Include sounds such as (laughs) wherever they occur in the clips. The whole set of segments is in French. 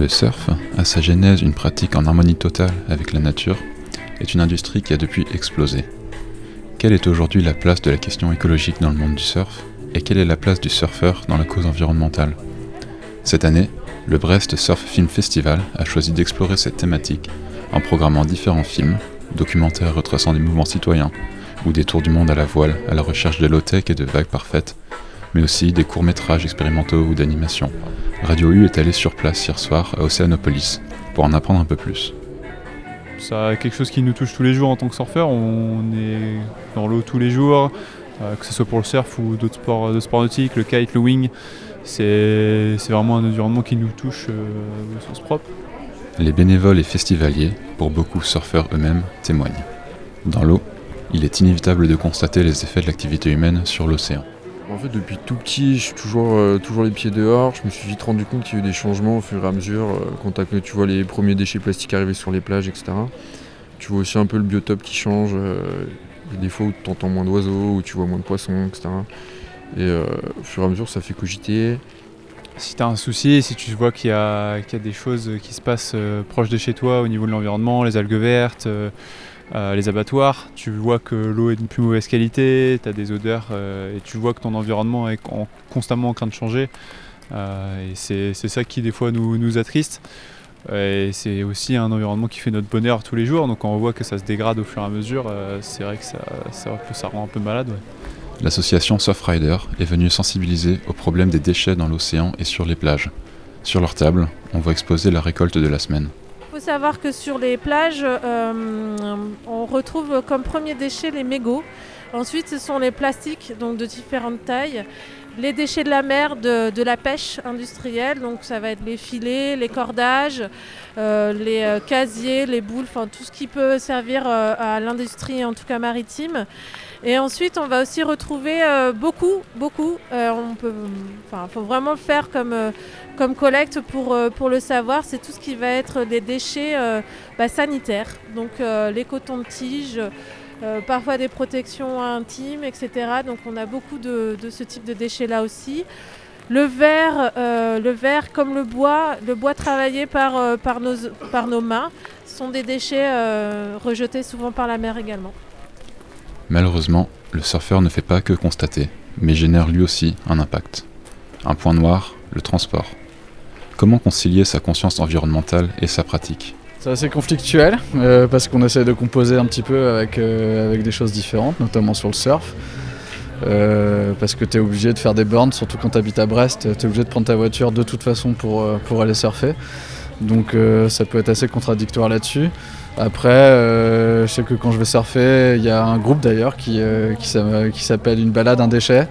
Le surf, à sa genèse une pratique en harmonie totale avec la nature, est une industrie qui a depuis explosé. Quelle est aujourd'hui la place de la question écologique dans le monde du surf et quelle est la place du surfeur dans la cause environnementale? Cette année, le Brest Surf Film Festival a choisi d'explorer cette thématique en programmant différents films, documentaires retraçant des mouvements citoyens ou des tours du monde à la voile à la recherche de low-tech et de vagues parfaites, mais aussi des courts-métrages expérimentaux ou d'animation. Radio U est allé sur place hier soir à Océanopolis pour en apprendre un peu plus. C'est quelque chose qui nous touche tous les jours en tant que surfeur. On est dans l'eau tous les jours, euh, que ce soit pour le surf ou d'autres sports, de nautiques, le kite, le wing. C'est vraiment un environnement qui nous touche euh, au sens propre. Les bénévoles et festivaliers, pour beaucoup surfeurs eux-mêmes, témoignent. Dans l'eau, il est inévitable de constater les effets de l'activité humaine sur l'océan. En fait, depuis tout petit, je suis toujours, euh, toujours les pieds dehors. Je me suis vite rendu compte qu'il y a eu des changements au fur et à mesure. Euh, quand tu vois les premiers déchets plastiques arriver sur les plages, etc. Tu vois aussi un peu le biotope qui change. Euh, des fois où tu entends moins d'oiseaux, où tu vois moins de poissons, etc. Et au fur et à mesure, ça fait cogiter. Si tu as un souci, si tu vois qu'il y, a des choses qui se passent proches de chez toi au niveau de l'environnement, les algues vertes, euh, les abattoirs, tu vois que l'eau est de plus mauvaise qualité, tu as des odeurs euh, et tu vois que ton environnement est constamment en train de changer. Euh, et c'est ça qui des fois nous, nous attriste. Et c'est aussi un environnement qui fait notre bonheur tous les jours. Donc quand on voit que ça se dégrade au fur et à mesure, c'est vrai que ça, ça, rend un peu malade. L'association Surfrider est venue sensibiliser au problème des déchets dans l'océan et sur les plages. Sur leur table, on voit exposer la récolte de la semaine faut savoir que sur les plages, euh, on retrouve comme premier déchet les mégots. Ensuite, ce sont les plastiques, donc de différentes tailles. Les déchets de la mer, de, la pêche industrielle, donc ça va être les filets, les cordages, euh, les euh, casiers, les boules, enfin tout ce qui peut servir à l'industrie, en tout cas maritime. Et ensuite, on va aussi retrouver euh, beaucoup, beaucoup. Euh, faut vraiment le faire comme, euh, collecte pour, pour le savoir. C'est tout ce qui va être des déchets bah, sanitaires. Donc les cotons de tige, parfois des protections intimes, etc. Donc on a beaucoup de, ce type de déchets là aussi. Le verre, le verre comme le bois, le bois travaillé par nos mains, sont des déchets rejetés souvent par la mer également. Malheureusement, le surfeur ne fait pas que constater, mais génère lui aussi un impact. Un point noir, le transport. Comment concilier sa conscience environnementale et sa pratique? C'est assez conflictuel, euh, parce qu'on essaie de composer un petit peu avec, euh, des choses différentes, notamment sur le surf. Euh, parce que tu es obligé de faire des bornes, surtout quand tu habites à Brest, tu es obligé de prendre ta voiture de toute façon pour aller surfer. Donc ça peut être assez contradictoire là-dessus. Après, euh, je sais que quand je vais surfer, il y a un groupe d'ailleurs qui, euh, qui s'appelle Une balade, un déchet,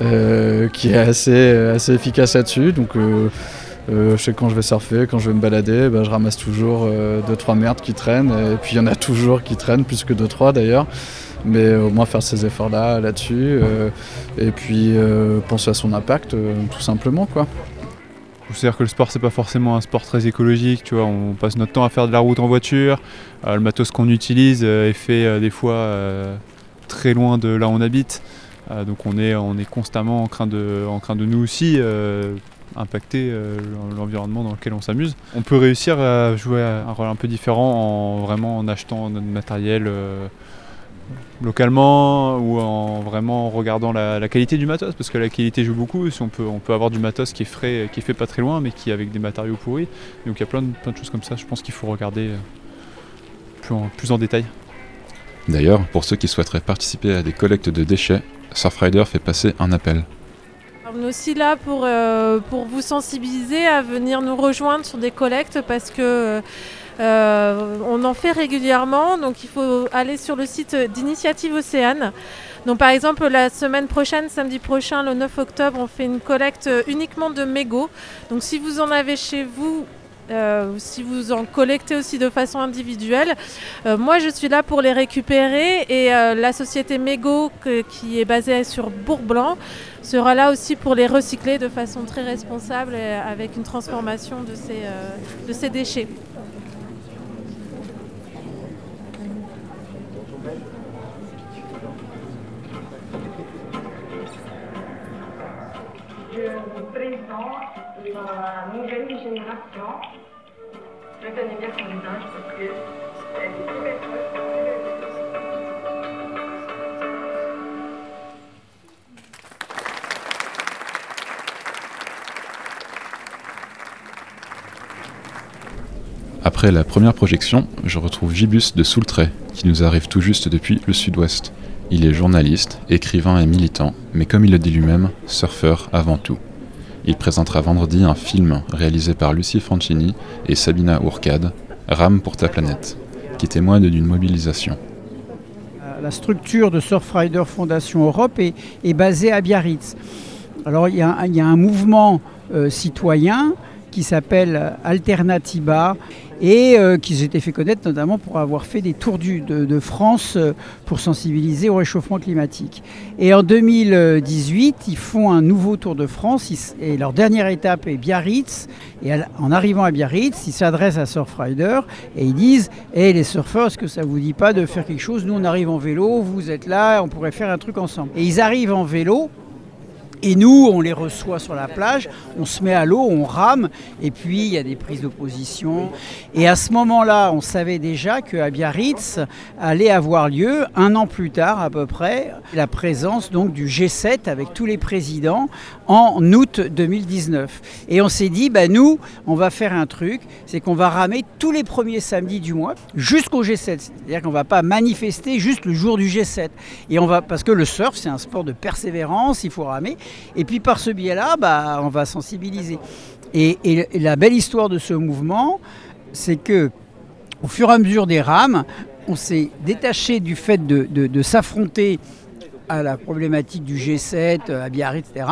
euh, qui est assez, assez efficace là-dessus. Donc, je sais que quand je vais surfer, quand je vais me balader, bah, je ramasse toujours 2-3 merdes qui traînent. Et puis, il y en a toujours qui traînent, plus que 2-3 d'ailleurs. Mais au moins faire ces efforts-là là-dessus. et puis, penser à son impact, tout simplement. quoi. C'est-à-dire que le sport c'est pas forcément un sport très écologique, tu vois, on passe notre temps à faire de la route en voiture, euh, le matos qu'on utilise euh, est fait euh, des fois très loin de là où on habite, donc on est, on est constamment en train de, en train de nous aussi impacter l'environnement dans lequel on s'amuse. On peut réussir à jouer un rôle un peu différent en vraiment en achetant notre matériel localement ou en vraiment regardant la, qualité du matos parce que la qualité joue beaucoup si on peut on peut avoir du matos qui est frais qui est fait pas très loin mais qui est avec des matériaux pourris. Donc il y a plein de, plein de choses comme ça je pense qu'il faut regarder euh, plus en, plus en détail. D'ailleurs pour ceux qui souhaiteraient participer à des collectes de déchets Surfrider fait passer un appel. On est aussi là pour, euh, pour vous sensibiliser à venir nous rejoindre sur des collectes parce que euh, euh, on en fait régulièrement, donc il faut aller sur le site d'Initiative Océane. Donc par exemple la semaine prochaine, samedi prochain, le 9 octobre, on fait une collecte uniquement de mégots. Donc si vous en avez chez vous, euh, si vous en collectez aussi de façon individuelle. Euh, moi, je suis là pour les récupérer et la société Mégo, qui est basée sur Bourg-Blanc, sera là aussi pour les recycler de façon très responsable avec une transformation de ces déchets. 3 ans dans la nouvelle génération. Je connais bien son visage parce que elle est très Après la première projection, je retrouve Gibus de Soultray, qui nous arrive tout juste depuis le sud-ouest. Il est journaliste, écrivain et militant, mais comme il le dit lui-même, surfeur avant tout. Il présentera vendredi un film réalisé par Lucie Fancini et Sabina Ourcade, Rame pour ta planète, qui témoigne d'une mobilisation. La structure de Surfrider Fondation Europe est, basée à Biarritz. Alors il y a, il y a un mouvement euh, citoyen qui s'appelle Alternativa et euh, qui s'était fait connaître notamment pour avoir fait des tours de, France euh, pour sensibiliser au réchauffement climatique. Et en 2018, ils font un nouveau tour de France et leur dernière étape est Biarritz. Et en arrivant à Biarritz, ils s'adressent à Surfrider et ils disent Hé hey, les surfeurs, est-ce que ça vous dit pas de faire quelque chose? Nous on arrive en vélo, vous êtes là, on pourrait faire un truc ensemble. Et ils arrivent en vélo et nous, on les reçoit sur la plage, on se met à l'eau, on rame, et puis il y a des prises d'opposition. Et à ce moment-là, on savait déjà qu'à Biarritz allait avoir lieu, un an plus tard à peu près, la présence donc du G7 avec tous les présidents en août 2019. Et on s'est dit, bah, nous, on va faire un truc, c'est qu'on va ramer tous les premiers samedis du mois jusqu'au G7. C'est-à-dire qu'on ne va pas manifester juste le jour du G7. Et on va, parce que le surf, c'est un sport de persévérance, il faut ramer. Et puis par ce biais-là, bah, on va sensibiliser. Et, la belle histoire de ce mouvement, c'est que au fur et à mesure des rames, on s'est détaché du fait de, de, de s'affronter à la problématique du G7, à Biarritz, etc.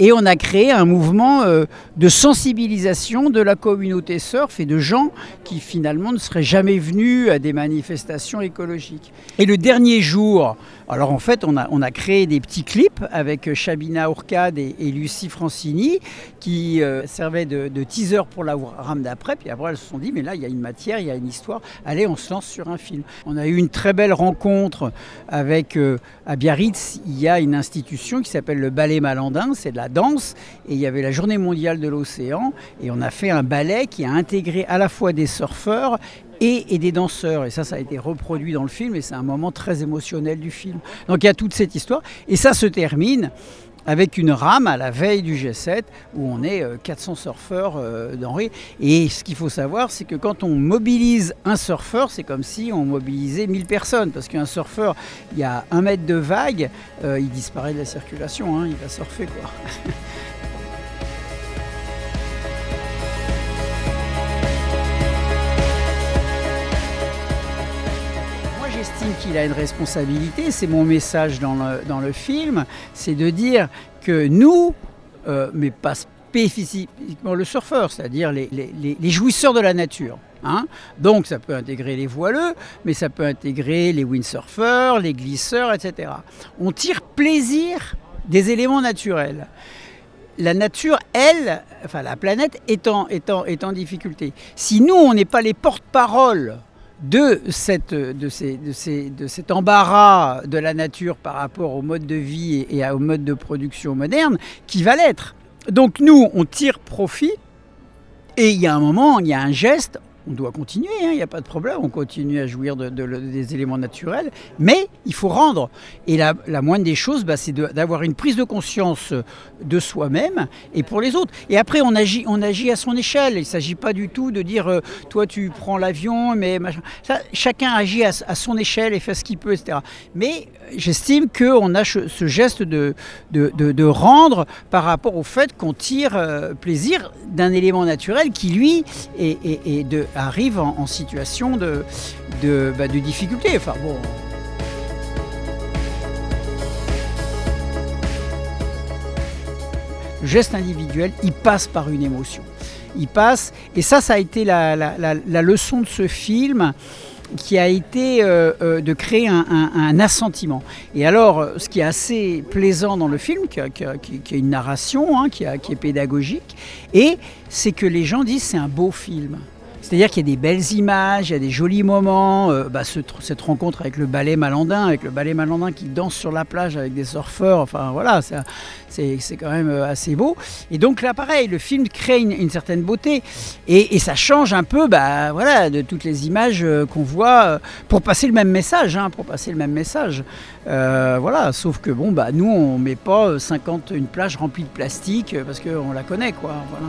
Et on a créé un mouvement euh, de sensibilisation de la communauté surf et de gens qui finalement ne seraient jamais venus à des manifestations écologiques. Et le dernier jour, alors en fait on a, on a créé des petits clips avec Chabina Ourcade et, Lucie Francini qui euh, servaient de, teaser pour la rame d'après. Puis après elles se sont dit mais là il y a une matière, il y a une histoire, allez on se lance sur un film. On a eu une très belle rencontre avec, euh, à Biarritz, il y a une institution qui s'appelle le Ballet Malandin, c'est de la danse et il y avait la journée mondiale de l'océan et on a fait un ballet qui a intégré à la fois des surfeurs et, et, des danseurs. Et ça ça a été reproduit dans le film et c'est un moment très émotionnel du film. Donc il y a toute cette histoire et ça se termine avec une rame à la veille du G7 où on est 400 surfeurs euh, d'Henri. Et ce qu'il faut savoir, c'est que quand on mobilise un surfeur, c'est comme si on mobilisait 1000 personnes. Parce qu'un surfeur, il y a un mètre de vague, euh, il disparaît de la circulation, hein, il va surfer quoi. (laughs) j'estime qu'il a une responsabilité, c'est mon message dans le, dans le film, c'est de dire que nous, euh, mais pas spécifiquement le surfeur, c'est-à-dire les, jouisseurs de la nature, Hein Donc ça peut intégrer les voileux, mais ça peut intégrer les windsurfers, les glisseurs, etc. On tire plaisir des éléments naturels. La nature, elle, enfin la planète, est en, est en, est en difficulté. Si nous, on n'est pas les porte-parole de, cette, de, ces, de, ces, de, cet embarras de la nature par rapport au mode de vie et, et au mode de production moderne, qui va l'être. Donc nous, on tire profit, et il y a un moment, il y a un geste, on doit continuer, il hein, n'y a pas de problème, on continue à jouir de, de, de, des éléments naturels, mais il faut rendre. Et la, moindre des choses, bah, c'est d'avoir une prise de conscience de soi-même et pour les autres. Et après, on agit, on agit à son échelle. Il ne s'agit pas du tout de dire, euh, toi tu prends l'avion, mais chacun agit à, son échelle et fait ce qu'il peut, etc. Mais j'estime qu'on a ce geste de, rendre par rapport au fait qu'on tire euh, plaisir d'un élément naturel qui, lui, est de arrive en, situation de, de, bah, difficulté. Enfin bon. Geste individuel, il passe par une émotion. Il passe, et ça, ça a été la, la, leçon de ce film qui a été euh, euh, de créer un, un, assentiment. Et alors, ce qui est assez plaisant dans le film, qui qui qui une narration, hein, qui, qui est pédagogique, et c'est que les gens disent c'est un beau film C'est-à-dire qu'il y a des belles images, il y a des jolis moments. euh, bah, ce- cette rencontre avec le ballet malandin, avec le ballet malandin qui danse sur la plage avec des surfeurs, enfin voilà, c'est quand même euh, assez beau. Et donc là, pareil, le film crée une, certaine beauté et, ça change un peu, bah voilà, de toutes les images euh, qu'on voit pour passer le même message, hein, pour passer le même message. Voilà, sauf que bon, bah nous, on met pas euh, 50 une plage remplie de plastique parce qu'on la connaît, quoi. Voilà.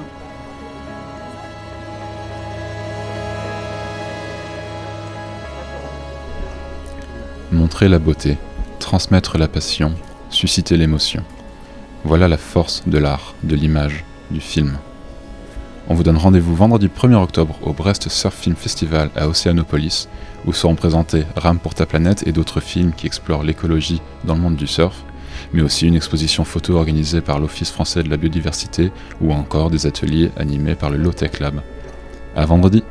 Montrer la beauté, transmettre la passion, susciter l'émotion. Voilà la force de l'art, de l'image, du film. On vous donne rendez-vous vendredi 1er octobre au Brest Surf Film Festival à Océanopolis, où seront présentés Rame pour ta planète et d'autres films qui explorent l'écologie dans le monde du surf, mais aussi une exposition photo organisée par l'Office français de la biodiversité ou encore des ateliers animés par le Low Tech Lab. À vendredi!